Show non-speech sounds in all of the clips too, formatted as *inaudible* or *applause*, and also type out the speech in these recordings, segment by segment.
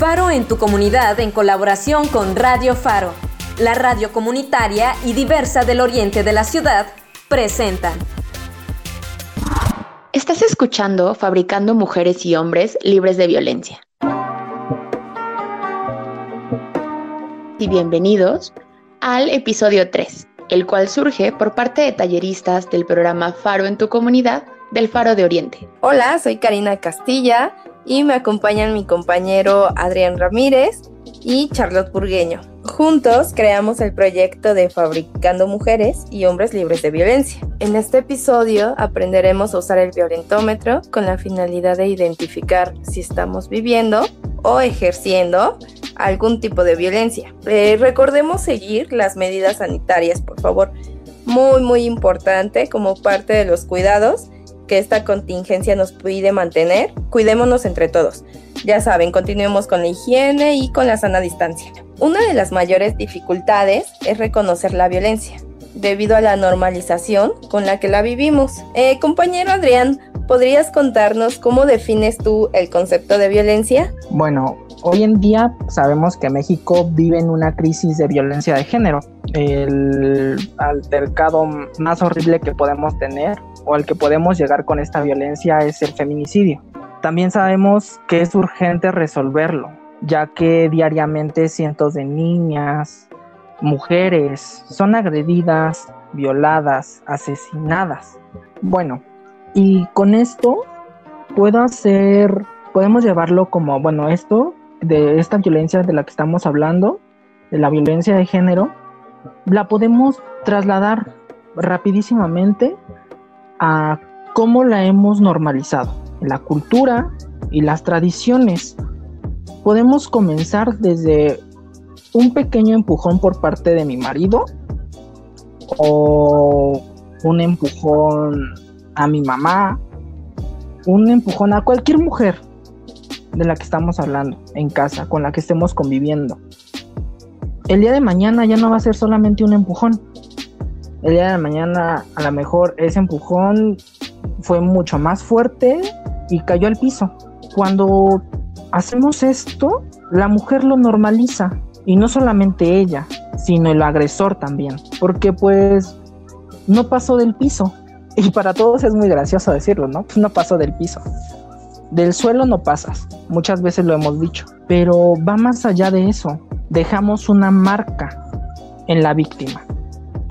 Faro en tu comunidad en colaboración con Radio Faro, la radio comunitaria y diversa del oriente de la ciudad, presentan. Estás escuchando Fabricando Mujeres y Hombres Libres de Violencia. Y bienvenidos al episodio 3, el cual surge por parte de talleristas del programa Faro en tu comunidad del Faro de Oriente. Hola, soy Karina Castilla y me acompañan mi compañero Adrián Ramírez y Charlotte Burgueño. Juntos creamos el proyecto de Fabricando Mujeres y Hombres Libres de Violencia. En este episodio aprenderemos a usar el violentómetro con la finalidad de identificar si estamos viviendo o ejerciendo algún tipo de violencia. Eh, recordemos seguir las medidas sanitarias, por favor. Muy, muy importante como parte de los cuidados que esta contingencia nos pide mantener, cuidémonos entre todos. Ya saben, continuemos con la higiene y con la sana distancia. Una de las mayores dificultades es reconocer la violencia, debido a la normalización con la que la vivimos. Eh, compañero Adrián, ¿podrías contarnos cómo defines tú el concepto de violencia? Bueno, hoy en día sabemos que México vive en una crisis de violencia de género. El altercado más horrible que podemos tener o al que podemos llegar con esta violencia es el feminicidio. También sabemos que es urgente resolverlo, ya que diariamente cientos de niñas, mujeres son agredidas, violadas, asesinadas. Bueno, y con esto puedo hacer, podemos llevarlo como, bueno, esto de esta violencia de la que estamos hablando, de la violencia de género, la podemos trasladar rapidísimamente a cómo la hemos normalizado, la cultura y las tradiciones. Podemos comenzar desde un pequeño empujón por parte de mi marido o un empujón a mi mamá, un empujón a cualquier mujer de la que estamos hablando en casa, con la que estemos conviviendo. El día de mañana ya no va a ser solamente un empujón, el día de mañana a lo mejor ese empujón fue mucho más fuerte y cayó al piso. Cuando hacemos esto, la mujer lo normaliza y no solamente ella, sino el agresor también, porque pues no pasó del piso. Y para todos es muy gracioso decirlo, ¿no? Pues no pasó del piso. Del suelo no pasas, muchas veces lo hemos dicho, pero va más allá de eso. Dejamos una marca en la víctima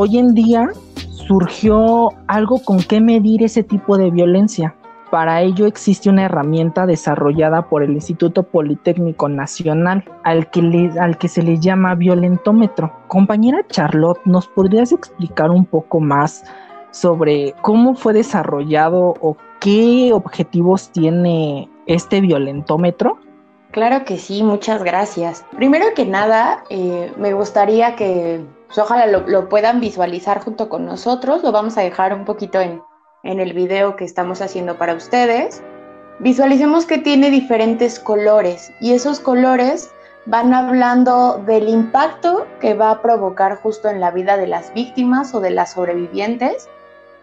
hoy en día surgió algo con qué medir ese tipo de violencia. Para ello existe una herramienta desarrollada por el Instituto Politécnico Nacional al que, al que se le llama violentómetro. Compañera Charlotte, ¿nos podrías explicar un poco más sobre cómo fue desarrollado o qué objetivos tiene este violentómetro? Claro que sí, muchas gracias. Primero que nada, eh, me gustaría que pues, ojalá lo, puedan visualizar junto con nosotros. Lo vamos a dejar un poquito en, en el video que estamos haciendo para ustedes. Visualicemos que tiene diferentes colores y esos colores van hablando del impacto que va a provocar justo en la vida de las víctimas o de las sobrevivientes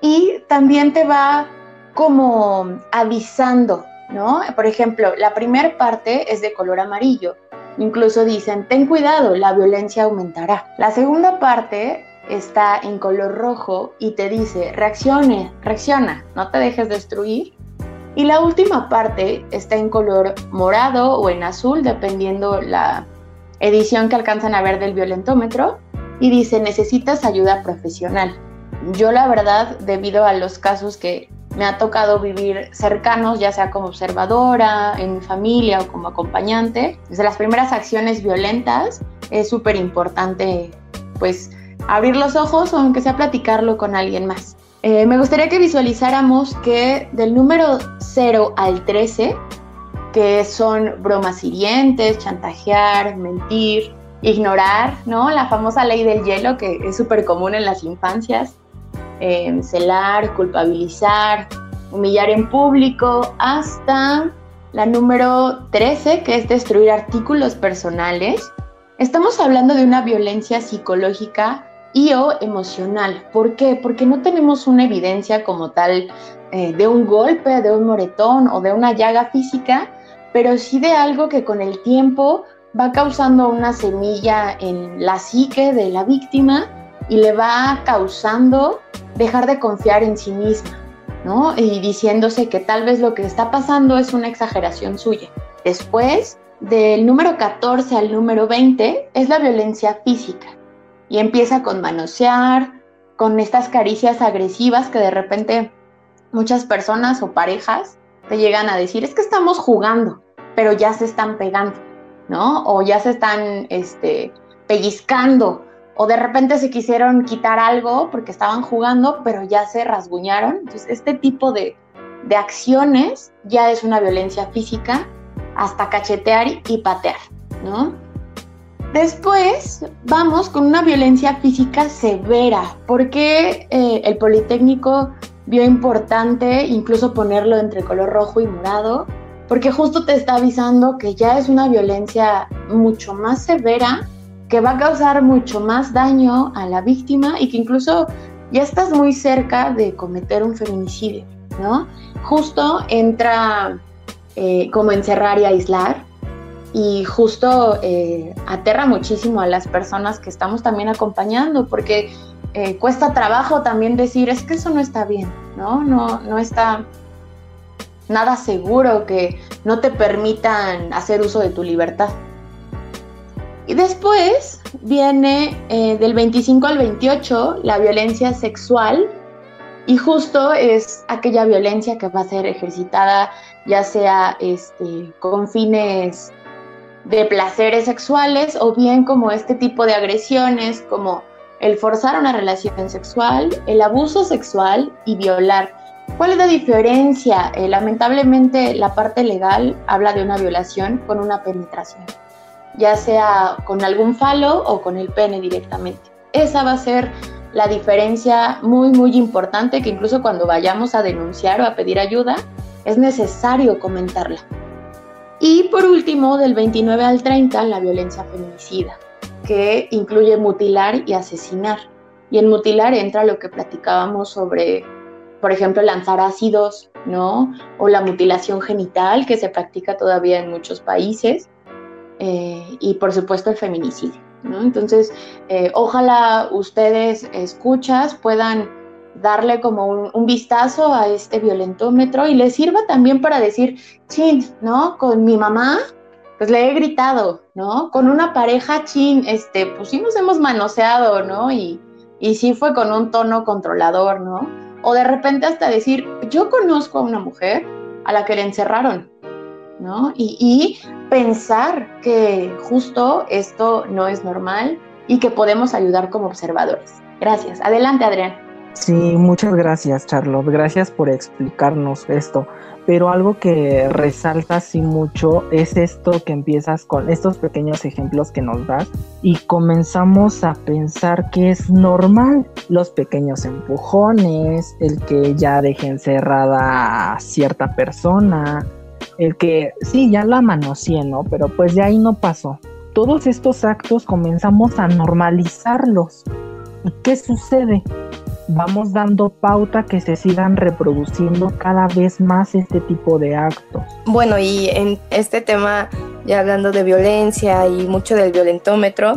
y también te va como avisando, ¿no? Por ejemplo, la primera parte es de color amarillo Incluso dicen, ten cuidado, la violencia aumentará. La segunda parte está en color rojo y te dice, reaccione, reacciona, no te dejes destruir. Y la última parte está en color morado o en azul, dependiendo la edición que alcanzan a ver del violentómetro, y dice, necesitas ayuda profesional. Yo la verdad, debido a los casos que me ha tocado vivir cercanos, ya sea como observadora, en mi familia o como acompañante. Desde las primeras acciones violentas es súper importante pues abrir los ojos o aunque sea platicarlo con alguien más. Eh, me gustaría que visualizáramos que del número 0 al 13, que son bromas hirientes, chantajear, mentir, ignorar, ¿no? La famosa ley del hielo que es súper común en las infancias, eh, celar, culpabilizar, humillar en público, hasta la número 13, que es destruir artículos personales. Estamos hablando de una violencia psicológica y o emocional. ¿Por qué? Porque no tenemos una evidencia como tal eh, de un golpe, de un moretón o de una llaga física, pero sí de algo que con el tiempo va causando una semilla en la psique de la víctima y le va causando dejar de confiar en sí misma, ¿no? Y diciéndose que tal vez lo que está pasando es una exageración suya. Después, del número 14 al número 20, es la violencia física. Y empieza con manosear, con estas caricias agresivas que de repente muchas personas o parejas te llegan a decir, es que estamos jugando, pero ya se están pegando, ¿no? O ya se están este, pellizcando, o de repente se quisieron quitar algo porque estaban jugando, pero ya se rasguñaron. Entonces, este tipo de, acciones ya es una violencia física hasta cachetear y patear, ¿no? Después vamos con una violencia física severa, porque eh, el Politécnico vio importante incluso ponerlo entre color rojo y morado, porque justo te está avisando que ya es una violencia mucho más severa, que va a causar mucho más daño a la víctima y que incluso ya estás muy cerca de cometer un feminicidio, ¿no? Justo entra eh, como encerrar y aislar, y justo eh, aterra muchísimo a las personas que estamos también acompañando porque eh, cuesta trabajo también decir es que eso no está bien, ¿no? No, no está nada seguro que no te permitan hacer uso de tu libertad. Y después viene eh, del 25 al 28 la violencia sexual y justo es aquella violencia que va a ser ejercitada ya sea este, con fines de placeres sexuales o bien como este tipo de agresiones como el forzar una relación sexual, el abuso sexual y violar. ¿Cuál es la diferencia? Eh, lamentablemente la parte legal habla de una violación con una penetración, ya sea con algún falo o con el pene directamente. Esa va a ser la diferencia muy, muy importante que incluso cuando vayamos a denunciar o a pedir ayuda, es necesario comentarla. Y por último, del 29 al 30, la violencia feminicida, que incluye mutilar y asesinar. Y en mutilar entra lo que platicábamos sobre, por ejemplo, lanzar ácidos, ¿no? O la mutilación genital, que se practica todavía en muchos países. Eh, y por supuesto el feminicidio. Entonces, eh, ojalá ustedes escuchas puedan darle como un, vistazo a este violentómetro y le sirva también para decir, chin, ¿no? Con mi mamá, pues le he gritado, ¿no? Con una pareja, chin, este, pues sí nos hemos manoseado, ¿no? Y, y sí fue con un tono controlador, ¿no? O de repente hasta decir, yo conozco a una mujer a la que le encerraron, ¿no? Y, pensar que justo esto no es normal y que podemos ayudar como observadores. Gracias. Adelante, Adrián. Sí, muchas gracias, Charlotte. Gracias por explicarnos esto. Pero algo que resalta así mucho es esto que empiezas con estos pequeños ejemplos que nos das y comenzamos a pensar que es normal los pequeños empujones, el que ya deje encerrada a cierta persona, el que sí, ya la manoseé, ¿no? Pero pues de ahí no pasó. Todos estos actos comenzamos a normalizarlos. ¿Y qué sucede? vamos dando pauta que se sigan reproduciendo cada vez más este tipo de actos. Bueno, y en este tema, ya hablando de violencia y mucho del violentómetro,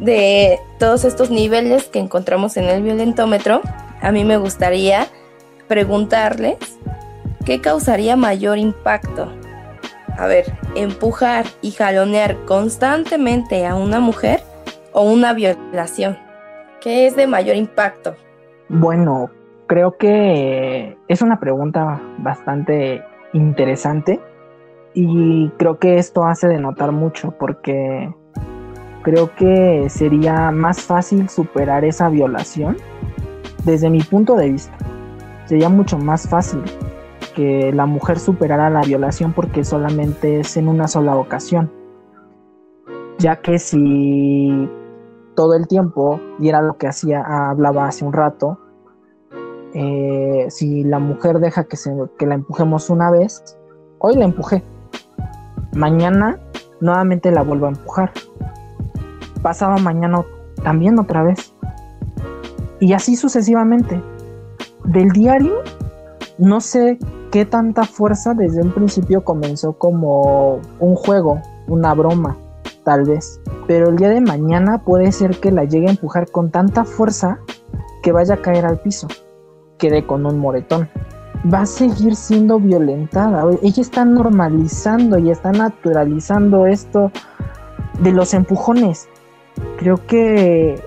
de todos estos niveles que encontramos en el violentómetro, a mí me gustaría preguntarles qué causaría mayor impacto. A ver, empujar y jalonear constantemente a una mujer o una violación. ¿Qué es de mayor impacto? Bueno, creo que es una pregunta bastante interesante y creo que esto hace de notar mucho porque creo que sería más fácil superar esa violación desde mi punto de vista. Sería mucho más fácil que la mujer superara la violación porque solamente es en una sola ocasión. Ya que si todo el tiempo, y era lo que hacía, hablaba hace un rato, eh, si la mujer deja que, se, que la empujemos una vez, hoy la empujé, mañana nuevamente la vuelvo a empujar, pasado mañana también otra vez, y así sucesivamente. Del diario, no sé qué tanta fuerza desde un principio comenzó como un juego, una broma, tal vez. Pero el día de mañana puede ser que la llegue a empujar con tanta fuerza que vaya a caer al piso, quede con un moretón. Va a seguir siendo violentada. Ella está normalizando y está naturalizando esto de los empujones. Creo que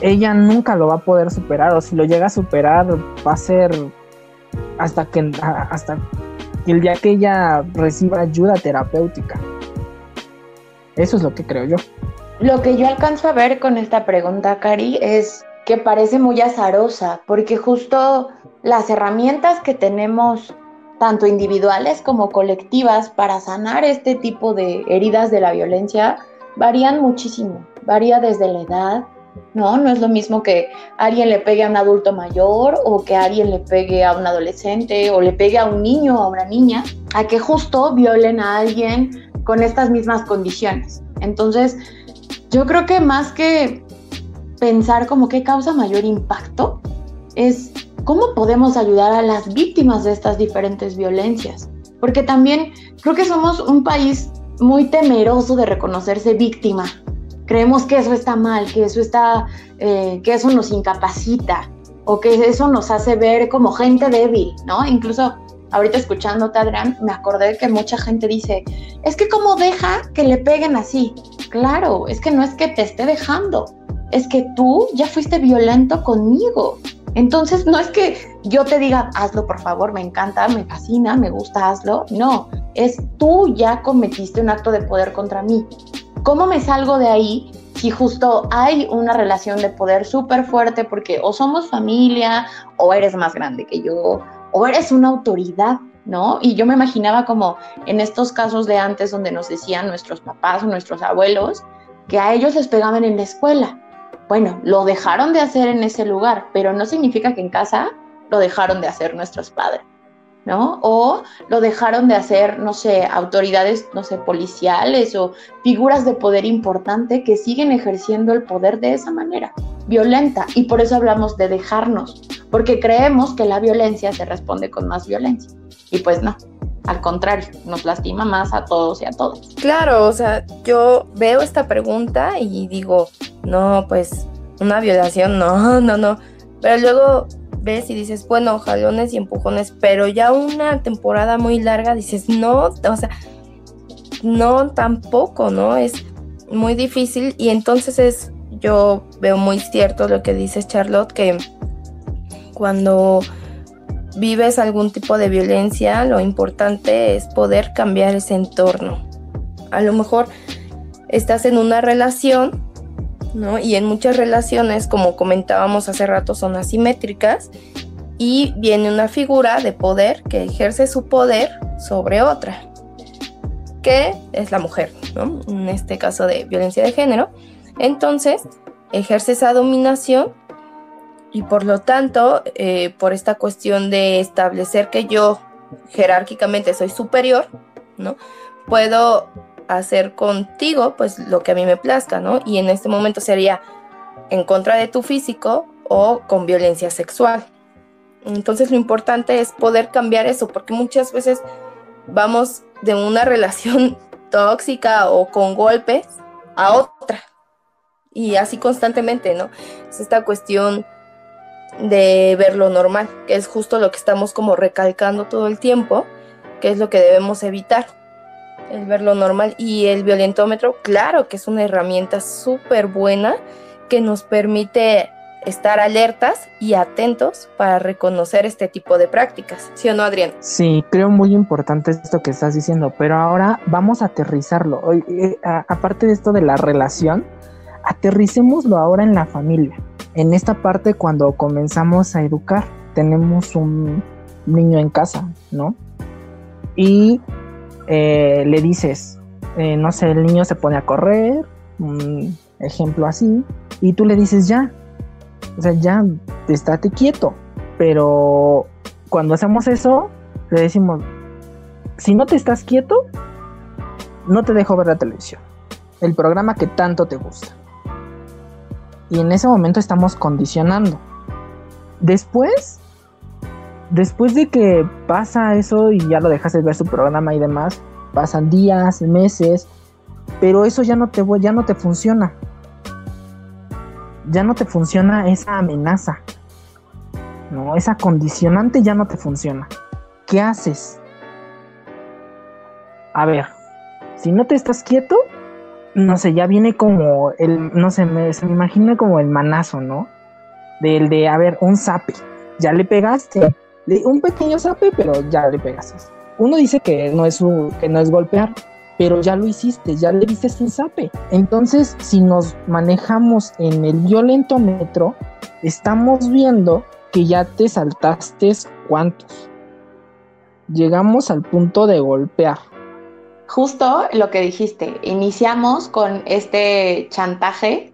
ella nunca lo va a poder superar o si lo llega a superar va a ser hasta que hasta el día que ella reciba ayuda terapéutica. Eso es lo que creo yo. Lo que yo alcanzo a ver con esta pregunta, Cari, es que parece muy azarosa, porque justo las herramientas que tenemos, tanto individuales como colectivas, para sanar este tipo de heridas de la violencia, varían muchísimo. Varía desde la edad, ¿no? No es lo mismo que alguien le pegue a un adulto mayor o que alguien le pegue a un adolescente o le pegue a un niño o a una niña, a que justo violen a alguien con estas mismas condiciones. Entonces, yo creo que más que pensar como qué causa mayor impacto, es cómo podemos ayudar a las víctimas de estas diferentes violencias. Porque también creo que somos un país muy temeroso de reconocerse víctima, creemos que eso está mal, que eso está, eh, que eso nos incapacita o que eso nos hace ver como gente débil, ¿no? Incluso ahorita escuchándote, Adrián, me acordé que mucha gente dice, es que como deja que le peguen así. Claro, es que no es que te esté dejando, es que tú ya fuiste violento conmigo. Entonces, no es que yo te diga, hazlo por favor, me encanta, me fascina, me gusta, hazlo. No, es tú ya cometiste un acto de poder contra mí. ¿Cómo me salgo de ahí si justo hay una relación de poder súper fuerte porque o somos familia o eres más grande que yo o eres una autoridad, ¿no? Y yo me imaginaba como en estos casos de antes donde nos decían nuestros papás o nuestros abuelos que a ellos les pegaban en la escuela. Bueno, lo dejaron de hacer en ese lugar, pero no significa que en casa lo dejaron de hacer nuestros padres. ¿No? O lo dejaron de hacer, no sé, autoridades, no sé, policiales o figuras de poder importante que siguen ejerciendo el poder de esa manera, violenta. Y por eso hablamos de dejarnos, porque creemos que la violencia se responde con más violencia. Y pues no, al contrario, nos lastima más a todos y a todas. Claro, o sea, yo veo esta pregunta y digo, no, pues una violación, no, *laughs* no, no. Pero luego ves y dices, bueno, jalones y empujones, pero ya una temporada muy larga dices, no, o sea, no tampoco, ¿no? Es muy difícil y entonces es, yo veo muy cierto lo que dices Charlotte, que cuando vives algún tipo de violencia, lo importante es poder cambiar ese entorno. A lo mejor estás en una relación ¿no? Y en muchas relaciones, como comentábamos hace rato, son asimétricas y viene una figura de poder que ejerce su poder sobre otra, que es la mujer, ¿no? En este caso de violencia de género. Entonces, ejerce esa dominación y por lo tanto, eh, por esta cuestión de establecer que yo jerárquicamente soy superior, ¿no? Puedo hacer contigo pues lo que a mí me plazca, ¿no? Y en este momento sería en contra de tu físico o con violencia sexual. Entonces lo importante es poder cambiar eso, porque muchas veces vamos de una *laughs* relación tóxica o con golpes a otra. Y así constantemente, ¿no? Es esta cuestión de ver lo normal, que es justo lo que estamos como recalcando todo el tiempo, que es lo que debemos evitar el ver lo normal y el violentómetro, claro que es una herramienta súper buena que nos permite estar alertas y atentos para reconocer este tipo de prácticas. ¿Sí o no, Adrián? Sí, creo muy importante esto que estás diciendo, pero ahora vamos a aterrizarlo. Eh, aparte de esto de la relación, aterricémoslo ahora en la familia. En esta parte cuando comenzamos a educar, tenemos un niño en casa, ¿no? Y eh, le dices, eh, no sé, el niño se pone a correr, un ejemplo así, y tú le dices ya, o sea, ya, estate quieto. Pero cuando hacemos eso, le decimos, si no te estás quieto, no te dejo ver la televisión, el programa que tanto te gusta. Y en ese momento estamos condicionando. Después después de que pasa eso y ya lo dejas de ver su programa y demás, pasan días, meses, pero eso ya no te ya no te funciona. Ya no te funciona esa amenaza. No, esa condicionante ya no te funciona. ¿Qué haces? A ver, si no te estás quieto, no sé, ya viene como el, no sé, me, se me imagina como el manazo, ¿no? Del de, a ver, un zape, ya le pegaste, un pequeño zape, pero ya le pegaste. Uno dice que no es, que no es golpear, pero ya lo hiciste, ya le diste un zape. Entonces, si nos manejamos en el violentómetro, estamos viendo que ya te saltaste cuántos. Llegamos al punto de golpear. Justo lo que dijiste, iniciamos con este chantaje,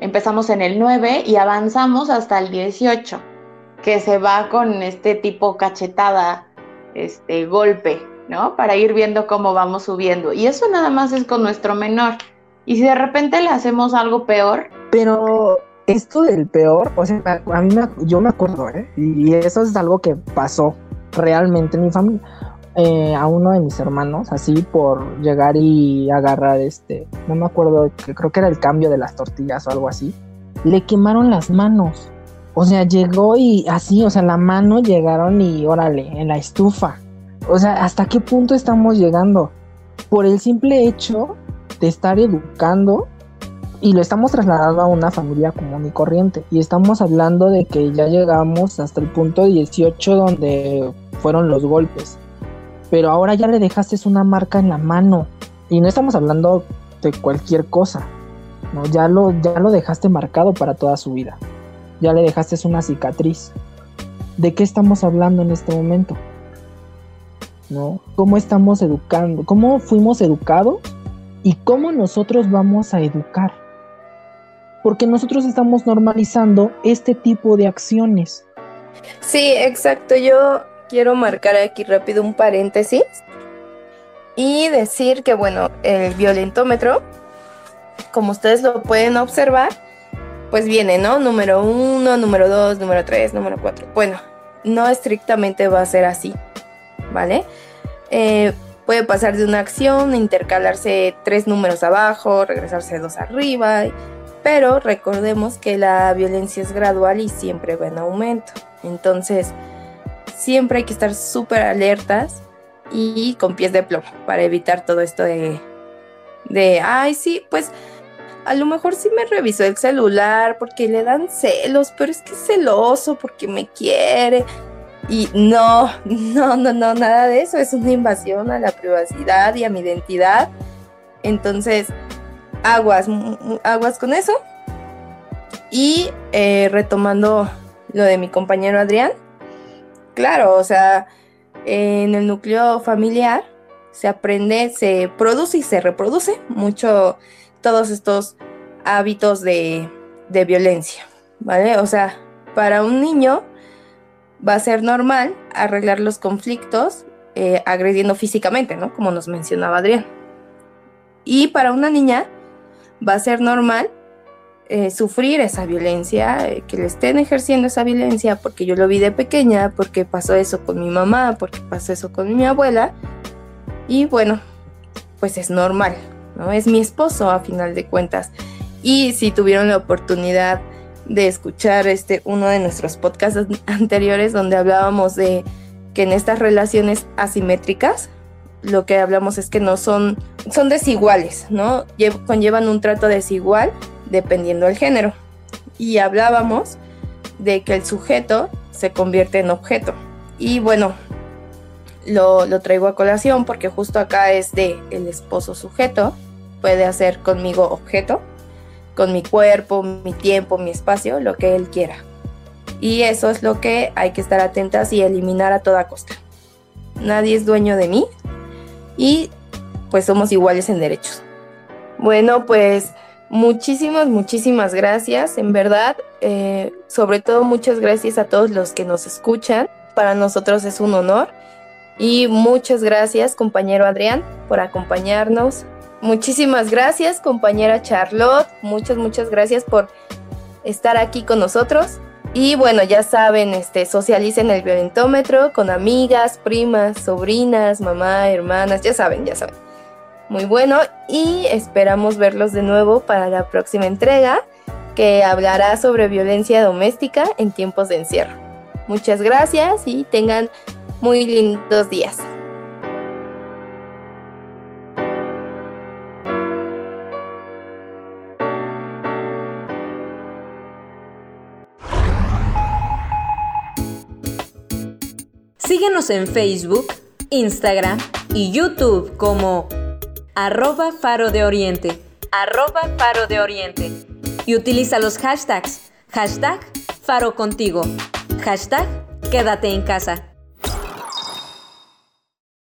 empezamos en el 9 y avanzamos hasta el 18, que se va con este tipo cachetada, este golpe, ¿no? Para ir viendo cómo vamos subiendo. Y eso nada más es con nuestro menor. Y si de repente le hacemos algo peor. Pero esto del peor, o sea, a mí me, yo me acuerdo, ¿eh? Y eso es algo que pasó realmente en mi familia. Eh, a uno de mis hermanos, así por llegar y agarrar este, no me acuerdo, creo que era el cambio de las tortillas o algo así, le quemaron las manos. O sea, llegó y así, o sea, la mano llegaron y órale, en la estufa. O sea, ¿hasta qué punto estamos llegando? Por el simple hecho de estar educando y lo estamos trasladando a una familia común y corriente. Y estamos hablando de que ya llegamos hasta el punto 18 donde fueron los golpes pero ahora ya le dejaste una marca en la mano. Y no estamos hablando de cualquier cosa. ¿no? Ya, lo, ya lo dejaste marcado para toda su vida. Ya le dejaste una cicatriz. ¿De qué estamos hablando en este momento? ¿No? ¿Cómo estamos educando? ¿Cómo fuimos educados? ¿Y cómo nosotros vamos a educar? Porque nosotros estamos normalizando este tipo de acciones. Sí, exacto. Yo quiero marcar aquí rápido un paréntesis y decir que, bueno, el violentómetro, como ustedes lo pueden observar, pues viene, ¿no? Número uno, número dos, número tres, número cuatro. Bueno, no estrictamente va a ser así, ¿vale? Eh, puede pasar de una acción, intercalarse tres números abajo, regresarse dos arriba, pero recordemos que la violencia es gradual y siempre va en aumento. Entonces, siempre hay que estar súper alertas y con pies de plomo para evitar todo esto de, de, ay, sí, pues a lo mejor sí me revisó el celular porque le dan celos, pero es que es celoso porque me quiere. Y no, *laughs* no, no, no, nada de eso. Es una invasión a la privacidad y a mi identidad. Entonces, aguas, aguas con eso. Y eh, retomando lo de mi compañero Adrián, Claro, o sea, en el núcleo familiar se aprende, se produce y se reproduce mucho todos estos hábitos de, violencia, ¿vale? O sea, para un niño va a ser normal arreglar los conflictos eh, agrediendo físicamente, ¿no? Como nos mencionaba Adrián. Y para una niña va a ser normal eh, sufrir esa violencia, eh, que le estén ejerciendo esa violencia porque yo lo vi de pequeña, porque pasó eso con mi mamá, porque pasó eso con mi abuela. Y bueno, pues es normal, ¿no? Es mi esposo a final de cuentas. Y si tuvieron la oportunidad de escuchar este uno de nuestros podcasts anteriores donde hablábamos de que en estas relaciones asimétricas lo que hablamos es que no son son desiguales, ¿no? conllevan un trato desigual dependiendo del género. Y hablábamos de que el sujeto se convierte en objeto. Y bueno, lo, traigo a colación porque justo acá es de el esposo sujeto, puede hacer conmigo objeto, con mi cuerpo, mi tiempo, mi espacio, lo que él quiera. Y eso es lo que hay que estar atentas y eliminar a toda costa. Nadie es dueño de mí y pues somos iguales en derechos. Bueno, pues Muchísimas, muchísimas gracias, en verdad. Eh, sobre todo muchas gracias a todos los que nos escuchan. Para nosotros es un honor. Y muchas gracias, compañero Adrián, por acompañarnos. Muchísimas gracias, compañera Charlotte. Muchas, muchas gracias por estar aquí con nosotros. Y bueno, ya saben, este, socialicen el violentómetro con amigas, primas, sobrinas, mamá, hermanas, ya saben, ya saben. Muy bueno y esperamos verlos de nuevo para la próxima entrega que hablará sobre violencia doméstica en tiempos de encierro. Muchas gracias y tengan muy lindos días. Síguenos en Facebook, Instagram y YouTube como arroba faro de oriente, arroba faro de oriente. Y utiliza los hashtags, hashtag faro contigo, hashtag quédate en casa.